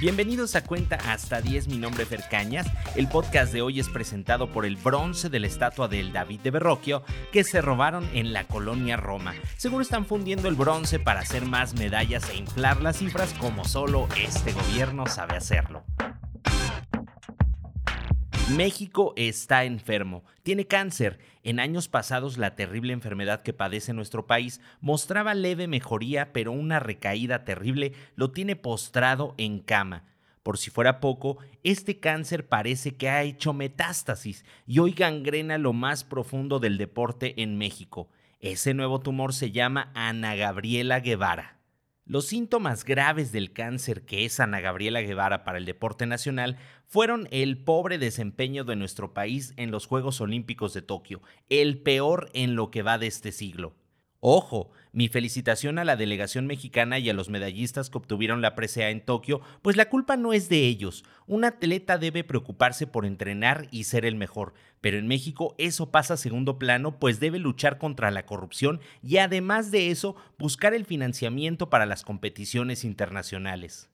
Bienvenidos a Cuenta hasta 10, mi nombre es Fercañas. El podcast de hoy es presentado por el bronce de la estatua del David de Berroquio que se robaron en la colonia Roma. Seguro están fundiendo el bronce para hacer más medallas e inflar las cifras como solo este gobierno sabe hacerlo. México está enfermo, tiene cáncer. En años pasados la terrible enfermedad que padece nuestro país mostraba leve mejoría, pero una recaída terrible lo tiene postrado en cama. Por si fuera poco, este cáncer parece que ha hecho metástasis y hoy gangrena lo más profundo del deporte en México. Ese nuevo tumor se llama Ana Gabriela Guevara. Los síntomas graves del cáncer que es Ana Gabriela Guevara para el deporte nacional fueron el pobre desempeño de nuestro país en los Juegos Olímpicos de Tokio, el peor en lo que va de este siglo. Ojo, mi felicitación a la delegación mexicana y a los medallistas que obtuvieron la presea en Tokio, pues la culpa no es de ellos. Un atleta debe preocuparse por entrenar y ser el mejor, pero en México eso pasa a segundo plano, pues debe luchar contra la corrupción y además de eso buscar el financiamiento para las competiciones internacionales.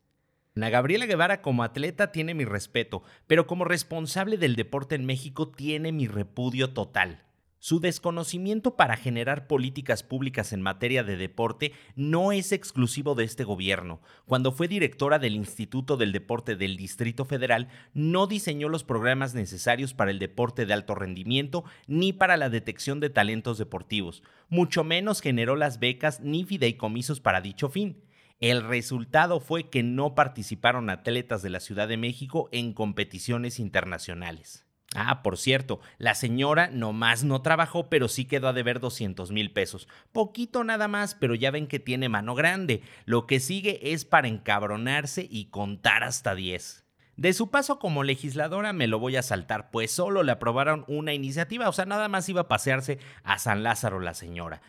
Ana Gabriela Guevara como atleta tiene mi respeto, pero como responsable del deporte en México tiene mi repudio total. Su desconocimiento para generar políticas públicas en materia de deporte no es exclusivo de este gobierno. Cuando fue directora del Instituto del Deporte del Distrito Federal, no diseñó los programas necesarios para el deporte de alto rendimiento ni para la detección de talentos deportivos. Mucho menos generó las becas ni fideicomisos para dicho fin. El resultado fue que no participaron atletas de la Ciudad de México en competiciones internacionales. Ah, por cierto, la señora nomás no trabajó, pero sí quedó a deber 200 mil pesos. Poquito nada más, pero ya ven que tiene mano grande. Lo que sigue es para encabronarse y contar hasta 10. De su paso como legisladora me lo voy a saltar, pues solo le aprobaron una iniciativa, o sea, nada más iba a pasearse a San Lázaro la señora.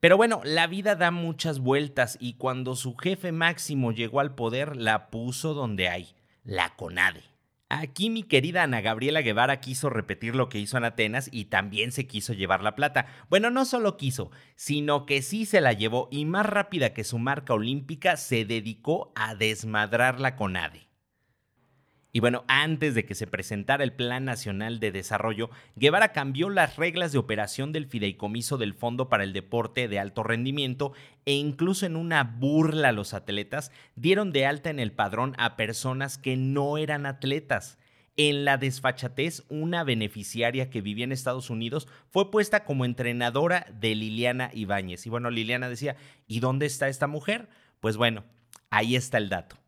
Pero bueno, la vida da muchas vueltas y cuando su jefe máximo llegó al poder, la puso donde hay, la CONADE. Aquí mi querida Ana Gabriela Guevara quiso repetir lo que hizo en Atenas y también se quiso llevar la plata. Bueno, no solo quiso, sino que sí se la llevó y más rápida que su marca olímpica se dedicó a desmadrarla con ADE. Y bueno, antes de que se presentara el Plan Nacional de Desarrollo, Guevara cambió las reglas de operación del fideicomiso del Fondo para el Deporte de Alto Rendimiento e incluso en una burla a los atletas dieron de alta en el padrón a personas que no eran atletas. En la desfachatez, una beneficiaria que vivía en Estados Unidos fue puesta como entrenadora de Liliana Ibáñez. Y bueno, Liliana decía, ¿y dónde está esta mujer? Pues bueno, ahí está el dato.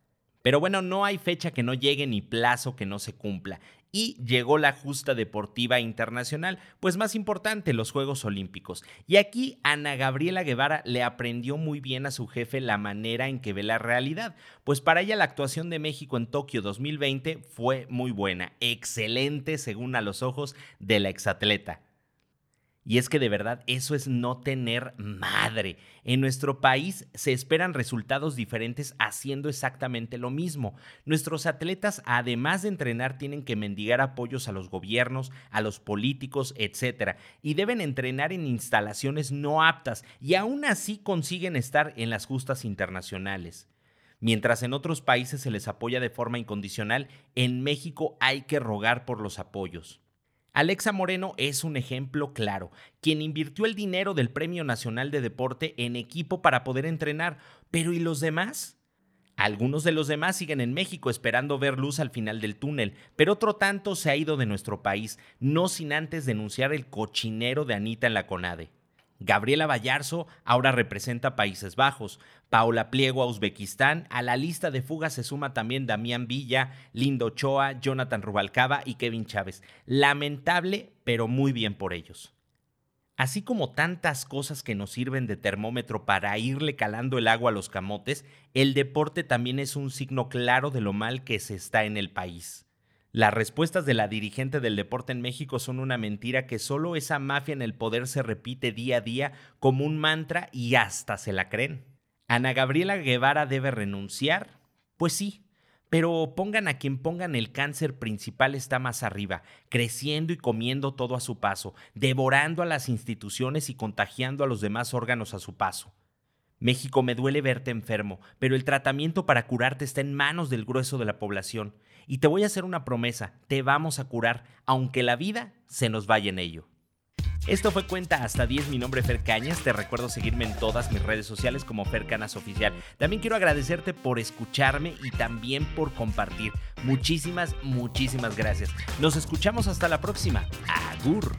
Pero bueno, no hay fecha que no llegue ni plazo que no se cumpla. Y llegó la justa deportiva internacional, pues más importante, los Juegos Olímpicos. Y aquí Ana Gabriela Guevara le aprendió muy bien a su jefe la manera en que ve la realidad, pues para ella la actuación de México en Tokio 2020 fue muy buena, excelente según a los ojos de la exatleta. Y es que de verdad eso es no tener madre. En nuestro país se esperan resultados diferentes haciendo exactamente lo mismo. Nuestros atletas, además de entrenar, tienen que mendigar apoyos a los gobiernos, a los políticos, etc. Y deben entrenar en instalaciones no aptas y aún así consiguen estar en las justas internacionales. Mientras en otros países se les apoya de forma incondicional, en México hay que rogar por los apoyos. Alexa Moreno es un ejemplo claro, quien invirtió el dinero del Premio Nacional de Deporte en equipo para poder entrenar. Pero ¿y los demás? Algunos de los demás siguen en México esperando ver luz al final del túnel, pero otro tanto se ha ido de nuestro país, no sin antes denunciar el cochinero de Anita en la CONADE. Gabriela Vallarzo ahora representa Países Bajos, Paula Pliego a Uzbekistán, a la lista de fugas se suma también Damián Villa, Lindo Ochoa, Jonathan Rubalcaba y Kevin Chávez. Lamentable, pero muy bien por ellos. Así como tantas cosas que nos sirven de termómetro para irle calando el agua a los camotes, el deporte también es un signo claro de lo mal que se está en el país. Las respuestas de la dirigente del deporte en México son una mentira que solo esa mafia en el poder se repite día a día como un mantra y hasta se la creen. ¿Ana Gabriela Guevara debe renunciar? Pues sí, pero pongan a quien pongan el cáncer principal está más arriba, creciendo y comiendo todo a su paso, devorando a las instituciones y contagiando a los demás órganos a su paso. México, me duele verte enfermo, pero el tratamiento para curarte está en manos del grueso de la población. Y te voy a hacer una promesa, te vamos a curar, aunque la vida se nos vaya en ello. Esto fue Cuenta hasta 10, mi nombre es Fer Cañas, te recuerdo seguirme en todas mis redes sociales como Fer Canas Oficial. También quiero agradecerte por escucharme y también por compartir. Muchísimas, muchísimas gracias. Nos escuchamos hasta la próxima. Agur.